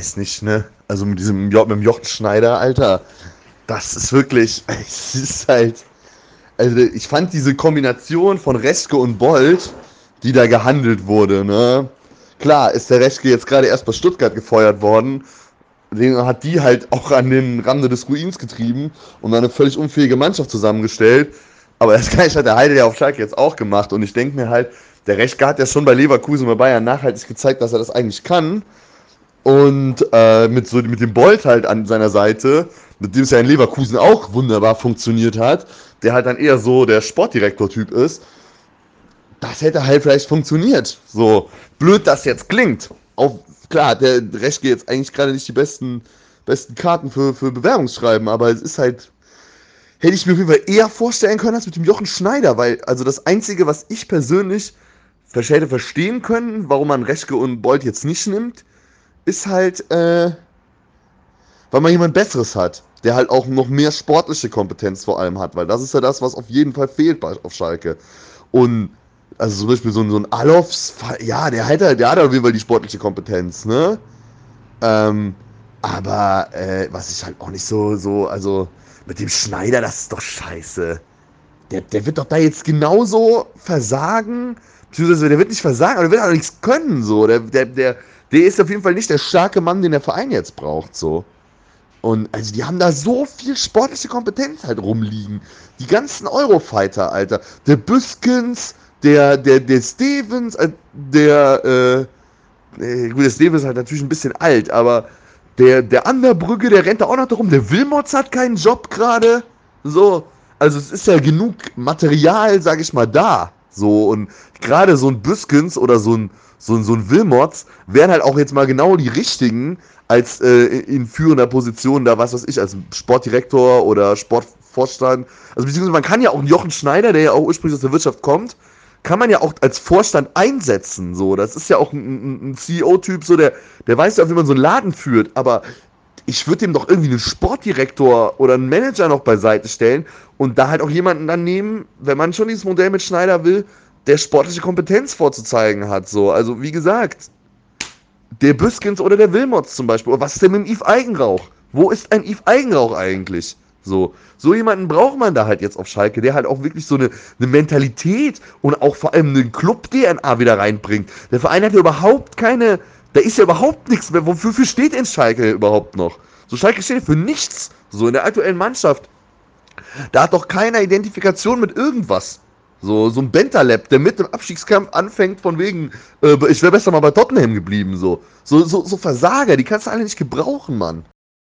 weiß nicht, ne? Also mit diesem mit dem Jochen Schneider, Alter, das ist wirklich, es ist halt, also ich fand diese Kombination von Reschke und Bolt, die da gehandelt wurde, ne? Klar, ist der Reschke jetzt gerade erst bei Stuttgart gefeuert worden. Den hat die halt auch an den Rande des Ruins getrieben und eine völlig unfähige Mannschaft zusammengestellt. Aber das Gleiche hat der Heide ja auf Schalke jetzt auch gemacht. Und ich denke mir halt, der Reschke hat ja schon bei Leverkusen bei Bayern nachhaltig gezeigt, dass er das eigentlich kann. Und äh, mit, so, mit dem Bolt halt an seiner Seite, mit dem es ja in Leverkusen auch wunderbar funktioniert hat, der halt dann eher so der Sportdirektor-Typ ist, das hätte halt vielleicht funktioniert. So blöd das jetzt klingt. Auch, klar, der Reschke jetzt eigentlich gerade nicht die besten, besten Karten für, für Bewerbungsschreiben, aber es ist halt. Hätte ich mir auf jeden Fall eher vorstellen können als mit dem Jochen Schneider, weil, also das Einzige, was ich persönlich hätte verstehen können, warum man Reschke und Bolt jetzt nicht nimmt, ist halt, äh, weil man jemand Besseres hat, der halt auch noch mehr sportliche Kompetenz vor allem hat, weil das ist ja das, was auf jeden Fall fehlt bei, auf Schalke. Und also zum Beispiel so ein, so ein Alofs, ja, der hat, der hat auf jeden Fall die sportliche Kompetenz, ne? Ähm, aber äh, was ich halt auch nicht so, so, also mit dem Schneider, das ist doch scheiße. Der, der wird doch da jetzt genauso versagen, beziehungsweise der wird nicht versagen, aber der wird auch nichts können, so. Der, der, der, der ist auf jeden Fall nicht der starke Mann, den der Verein jetzt braucht, so. Und also die haben da so viel sportliche Kompetenz halt rumliegen. Die ganzen Eurofighter, Alter. Der Büskens, der, der, der Stevens, äh, der, äh, gut, der Stevens ist halt natürlich ein bisschen alt, aber der, der Anderbrücke, der rennt da auch noch darum. Der Wilmots hat keinen Job gerade. So, also es ist ja genug Material, sag ich mal, da. So, und gerade so ein Büskens oder so ein, so ein, so ein Wilmots wären halt auch jetzt mal genau die richtigen als äh, in führender Position da, was weiß ich, als Sportdirektor oder Sportvorstand. Also beziehungsweise man kann ja auch einen Jochen Schneider, der ja auch ursprünglich aus der Wirtschaft kommt, kann man ja auch als Vorstand einsetzen. So, das ist ja auch ein, ein CEO-Typ, so der, der weiß ja auch, wie man so einen Laden führt. Aber ich würde dem doch irgendwie einen Sportdirektor oder einen Manager noch beiseite stellen und da halt auch jemanden dann nehmen, wenn man schon dieses Modell mit Schneider will, der sportliche Kompetenz vorzuzeigen hat. So, also wie gesagt, der Büskens oder der Wilmots zum Beispiel. Oder was ist denn mit dem Yves Eigenrauch? Wo ist ein Yves Eigenrauch eigentlich? So, so jemanden braucht man da halt jetzt auf Schalke, der halt auch wirklich so eine, eine Mentalität und auch vor allem eine Club-DNA wieder reinbringt. Der Verein hat ja überhaupt keine, da ist ja überhaupt nichts mehr. Wofür steht denn Schalke überhaupt noch? So, Schalke steht für nichts. So, in der aktuellen Mannschaft. Da hat doch keiner Identifikation mit irgendwas. So, so ein Bentaleb, der mit dem Abstiegskampf anfängt, von wegen, äh, ich wäre besser mal bei Tottenham geblieben, so. So, so. so Versager, die kannst du alle nicht gebrauchen, Mann.